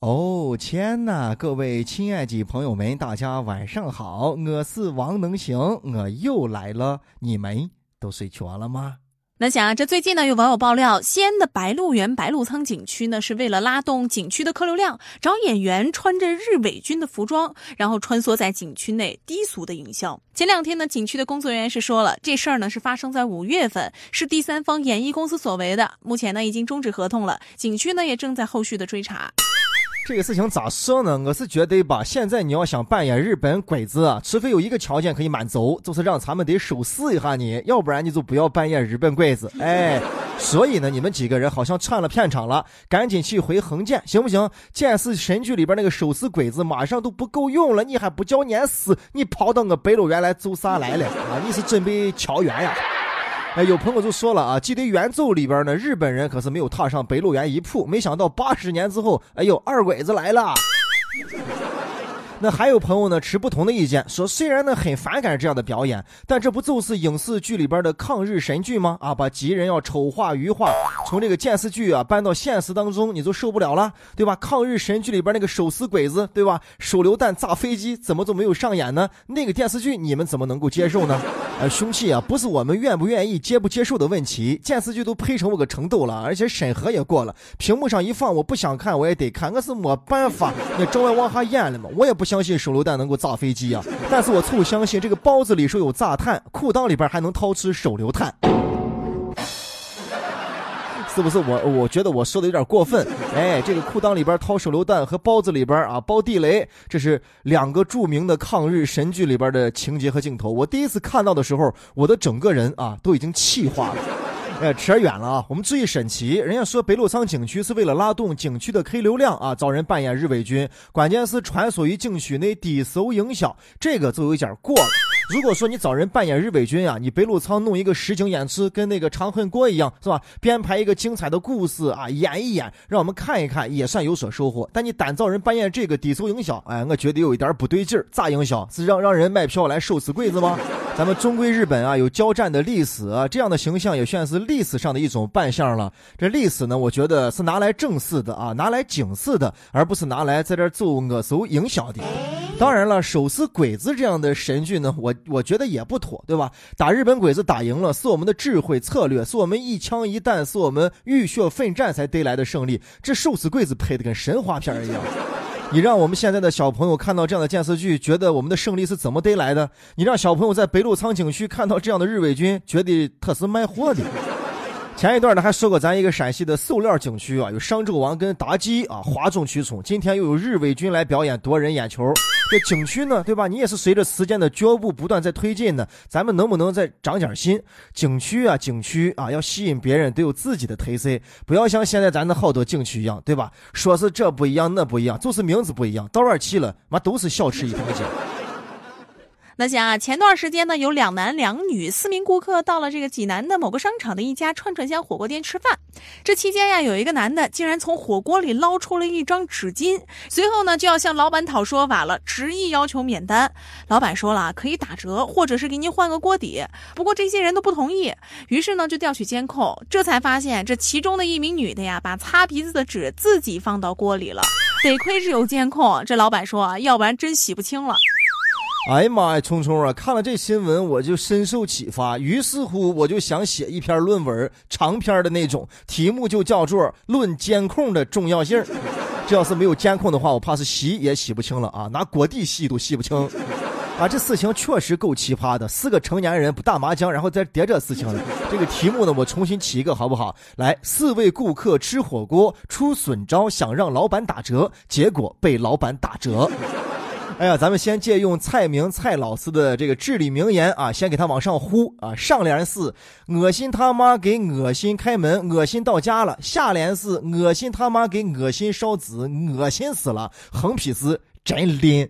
哦天呐，各位亲爱的朋友们，大家晚上好，我是王能行，我又来了，你们都睡着了吗？那想啊，这最近呢，有网友爆料，西安的白鹿原白鹿仓景区呢，是为了拉动景区的客流量，找演员穿着日伪军的服装，然后穿梭在景区内低俗的营销。前两天呢，景区的工作人员是说了，这事儿呢是发生在五月份，是第三方演艺公司所为的，目前呢已经终止合同了，景区呢也正在后续的追查。这个事情咋说呢？我是觉得吧，现在你要想扮演日本鬼子啊，除非有一个条件可以满足，就是让咱们得手撕一下你，要不然你就不要扮演日本鬼子。哎，所以呢，你们几个人好像串了片场了，赶紧去回横店，行不行？剑士神剧里边那个手撕鬼子马上都不够用了，你还不叫撵死？你跑到我白鹿原来做啥来了啊？你是准备敲冤呀？哎，有朋友就说了啊，记得原著里边呢，日本人可是没有踏上白鹿原一步，没想到八十年之后，哎呦，二鬼子来了。那还有朋友呢持不同的意见，说虽然呢很反感这样的表演，但这不就是影视剧里边的抗日神剧吗？啊，把敌人要丑化、愚化，从这个电视剧啊搬到现实当中，你就受不了了，对吧？抗日神剧里边那个手撕鬼子，对吧？手榴弹炸飞机，怎么就没有上演呢？那个电视剧你们怎么能够接受呢？呃，凶器啊，不是我们愿不愿意、接不接受的问题，电视剧都配成我个程度了，而且审核也过了，屏幕上一放，我不想看我也得看，我是没办法，那照样往下演了嘛，我也不。相信手榴弹能够炸飞机啊！但是我凑相信这个包子里说有炸弹，裤裆里边还能掏出手榴弹，是不是？我我觉得我说的有点过分。哎，这个裤裆里边掏手榴弹和包子里边啊包地雷，这是两个著名的抗日神剧里边的情节和镜头。我第一次看到的时候，我的整个人啊都已经气化了。哎，扯远了啊！我们注意审题，人家说北鹿仓景区是为了拉动景区的客流量啊，找人扮演日伪军，关键是穿梭于景区内低俗营销，这个就有点过了。如果说你找人扮演日伪军啊，你北鹿仓弄一个实景演出，跟那个长恨歌一样，是吧？编排一个精彩的故事啊，演一演，让我们看一看，也算有所收获。但你单找人扮演这个低俗营销，哎，我觉得有一点不对劲儿。咋营销？是让让人买票来收死鬼子吗？咱们中归日本啊，有交战的历史，啊，这样的形象也算是历史上的一种扮相了。这历史呢，我觉得是拿来正视的啊，拿来警示的，而不是拿来在这做恶俗营销的。当然了，手撕鬼子这样的神剧呢，我我觉得也不妥，对吧？打日本鬼子打赢了，是我们的智慧策略，是我们一枪一弹，是我们浴血奋战才得来的胜利。这手撕鬼子拍的跟神话片一样，你让我们现在的小朋友看到这样的电视剧，觉得我们的胜利是怎么得来的？你让小朋友在北鹿仓景区看到这样的日伪军，觉得他是卖货的。前一段呢还说过咱一个陕西的塑料景区啊，有商纣王跟妲己啊哗众取宠，今天又有日伪军来表演夺人眼球。这景区呢，对吧？你也是随着时间的脚步不断在推进呢。咱们能不能再长点心？景区啊，景区啊，要吸引别人得有自己的特色，不要像现在咱的好多景区一样，对吧？说是这不一样，那不一样，就是名字不一样，到那儿去了，妈都是小吃一条街。那想啊，前段时间呢，有两男两女四名顾客到了这个济南的某个商场的一家串串香火锅店吃饭。这期间呀，有一个男的竟然从火锅里捞出了一张纸巾，随后呢就要向老板讨说法了，执意要求免单。老板说了可以打折，或者是给您换个锅底。不过这些人都不同意，于是呢就调取监控，这才发现这其中的一名女的呀，把擦鼻子的纸自己放到锅里了。得亏是有监控，这老板说啊，要不然真洗不清了。哎呀妈呀，聪聪啊！看了这新闻，我就深受启发，于是乎我就想写一篇论文，长篇的那种，题目就叫做《论监控的重要性》。这要是没有监控的话，我怕是洗也洗不清了啊！拿锅底洗都洗不清。啊，这事情确实够奇葩的，四个成年人不打麻将，然后再叠这事情。这个题目呢，我重新起一个好不好？来，四位顾客吃火锅出损招，想让老板打折，结果被老板打折。哎呀，咱们先借用蔡明蔡老师的这个至理名言啊，先给他往上呼啊。上联是恶心他妈给恶心开门，恶心到家了。下联是恶心他妈给恶心烧纸，恶心死了。横批是真灵。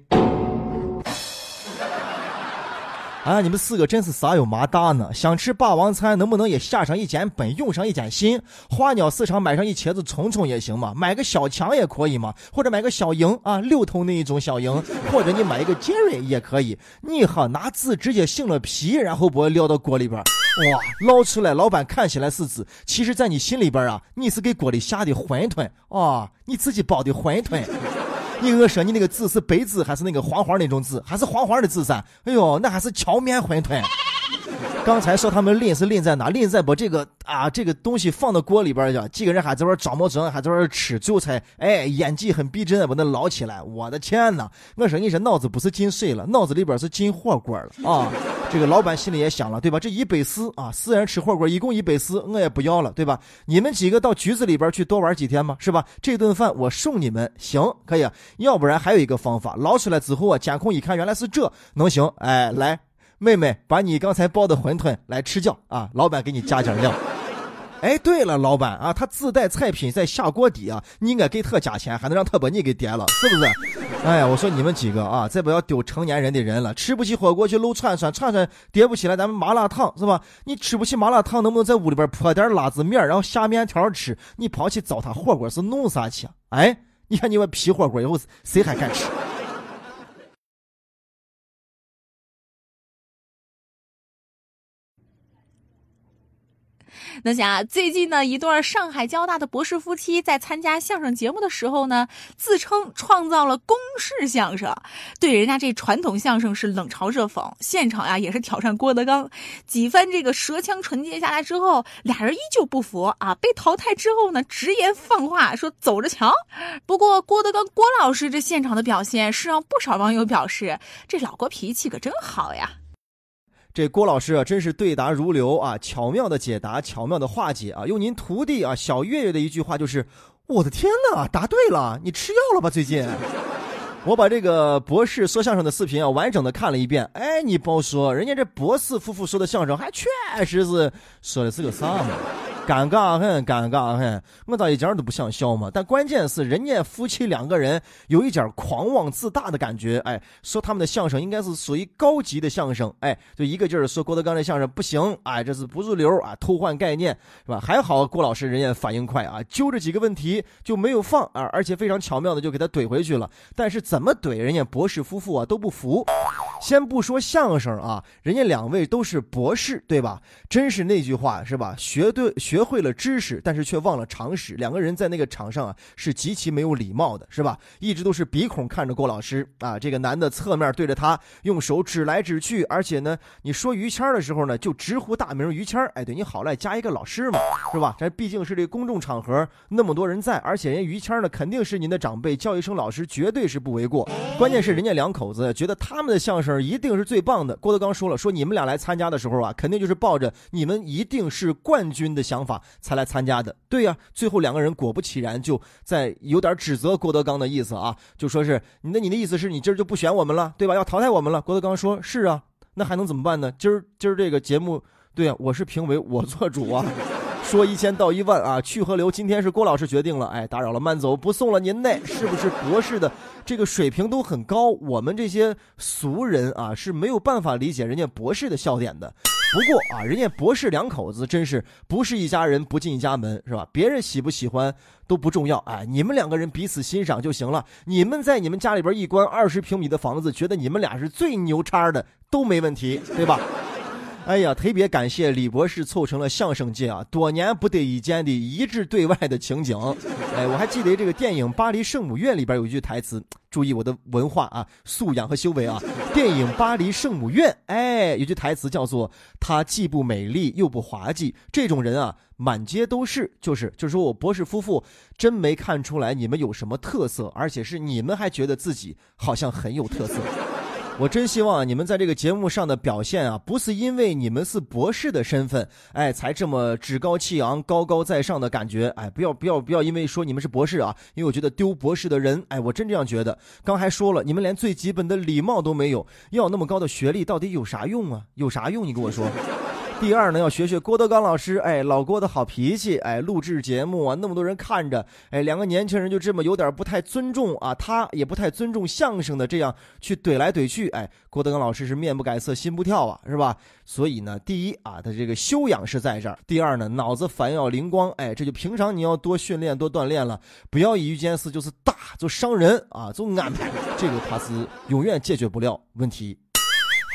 啊，你们四个真是傻有麻大呢！想吃霸王餐，能不能也下上一件本，用上一件心？花鸟市场买上一茄子虫虫也行嘛，买个小强也可以嘛，或者买个小鹰啊，六头那一种小鹰，或者你买一个杰瑞也可以。你哈拿字直接性了皮，然后把我撂到锅里边。哇，捞出来，老板看起来是字，其实，在你心里边啊，你是给锅里下的馄饨啊，你自己包的馄饨。你我说你那个字是白字还是那个黄黄那种字，还是黄黄的字噻？哎呦，那还是荞面馄饨。刚才说他们拎是拎在哪？拎在把这个啊这个东西放到锅里边去，几个人还在玩张毛整，还在玩吃，最后才哎演技很逼真的，把那捞起来。我的天哪！我说你这脑子不是进水了，脑子里边是进火锅了啊！这个老板心里也想了，对吧？这一百四啊，四人吃火锅一共一百四，我也不要了，对吧？你们几个到局子里边去多玩几天嘛，是吧？这顿饭我送你们，行，可以。要不然还有一个方法，捞出来之后啊，监控一看，原来是这，能行？哎，来。妹妹，把你刚才包的馄饨来吃掉啊！老板给你加点料。哎，对了，老板啊，他自带菜品在下锅底啊，你应该给他加钱，还能让他把你给点了，是不是？哎呀，我说你们几个啊，再不要丢成年人的人了，吃不起火锅去撸串串，串串叠不起来咱们麻辣烫是吧？你吃不起麻辣烫，能不能在屋里边泼点辣子面，然后下面条吃？你跑去糟蹋火锅是弄啥去？哎，你看你们皮火锅以后谁还敢吃？那想最近呢，一对上海交大的博士夫妻在参加相声节目的时候呢，自称创造了公式相声，对人家这传统相声是冷嘲热讽。现场呀也是挑战郭德纲，几番这个舌枪唇剑下来之后，俩人依旧不服啊。被淘汰之后呢，直言放话说走着瞧。不过郭德纲郭老师这现场的表现是让不少网友表示，这老郭脾气可真好呀。这郭老师啊，真是对答如流啊，巧妙的解答，巧妙的化解啊。用您徒弟啊小月月的一句话就是：我的天哪，答对了！你吃药了吧？最近，我把这个博士说相声的视频啊完整的看了一遍。哎，你甭说，人家这博士夫妇说的相声还确实是说的是个啥嘛？尴尬很，尴尬很，我咋一点都不想笑嘛？但关键是人家夫妻两个人有一点狂妄自大的感觉，哎，说他们的相声应该是属于高级的相声，哎，就一个劲儿说郭德纲的相声不行，哎，这是不入流啊，偷换概念是吧？还好郭老师人家反应快啊，揪着几个问题就没有放啊，而且非常巧妙的就给他怼回去了。但是怎么怼人家博士夫妇啊都不服。先不说相声啊，人家两位都是博士，对吧？真是那句话是吧？学对学学会了知识，但是却忘了常识。两个人在那个场上啊，是极其没有礼貌的，是吧？一直都是鼻孔看着郭老师啊，这个男的侧面对着他，用手指来指去，而且呢，你说于谦的时候呢，就直呼大名于谦哎，对你好赖加一个老师嘛，是吧？这毕竟是这公众场合，那么多人在，而且人于谦呢，肯定是您的长辈，叫一声老师绝对是不为过。关键是人家两口子觉得他们的相声。一定是最棒的。郭德纲说了，说你们俩来参加的时候啊，肯定就是抱着你们一定是冠军的想法法才来参加的。对呀，最后两个人果不其然就在有点指责郭德纲的意思啊，就说是你那你的意思是你今儿就不选我们了，对吧？要淘汰我们了。郭德纲说：是啊，那还能怎么办呢？今儿今儿这个节目，对呀，我是评委，我做主啊。说一千道一万啊，去和留，今天是郭老师决定了。哎，打扰了，慢走，不送了您那。是不是博士的这个水平都很高？我们这些俗人啊是没有办法理解人家博士的笑点的。不过啊，人家博士两口子真是不是一家人不进一家门，是吧？别人喜不喜欢都不重要，哎，你们两个人彼此欣赏就行了。你们在你们家里边一关二十平米的房子，觉得你们俩是最牛叉的都没问题，对吧？哎呀，特别感谢李博士凑成了相声界啊多年不得一见的一致对外的情景。哎，我还记得这个电影《巴黎圣母院》里边有一句台词，注意我的文化啊素养和修为啊。电影《巴黎圣母院》哎，有句台词叫做“她既不美丽又不滑稽”，这种人啊满街都是。就是就是说我博士夫妇真没看出来你们有什么特色，而且是你们还觉得自己好像很有特色。我真希望你们在这个节目上的表现啊，不是因为你们是博士的身份，哎，才这么趾高气昂、高高在上的感觉，哎，不要不要不要，因为说你们是博士啊，因为我觉得丢博士的人，哎，我真这样觉得。刚还说了，你们连最基本的礼貌都没有，要那么高的学历到底有啥用啊？有啥用？你跟我说。第二呢，要学学郭德纲老师，哎，老郭的好脾气，哎，录制节目啊，那么多人看着，哎，两个年轻人就这么有点不太尊重啊，他也不太尊重相声的，这样去怼来怼去，哎，郭德纲老师是面不改色心不跳啊，是吧？所以呢，第一啊，他这个修养是在这儿；第二呢，脑子反应要灵光，哎，这就平常你要多训练多锻炼了，不要一遇见事就是大就伤人。啊，就安排，这个他是永远解决不了问题。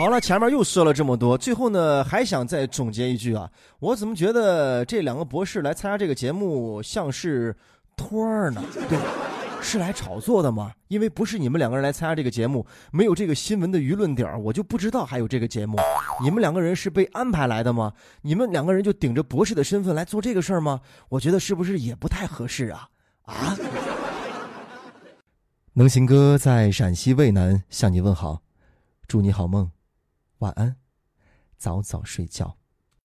好了，前面又说了这么多，最后呢还想再总结一句啊，我怎么觉得这两个博士来参加这个节目像是托儿呢？对，是来炒作的吗？因为不是你们两个人来参加这个节目，没有这个新闻的舆论点我就不知道还有这个节目。你们两个人是被安排来的吗？你们两个人就顶着博士的身份来做这个事儿吗？我觉得是不是也不太合适啊？啊！能行哥在陕西渭南向你问好，祝你好梦。晚安，早早睡觉。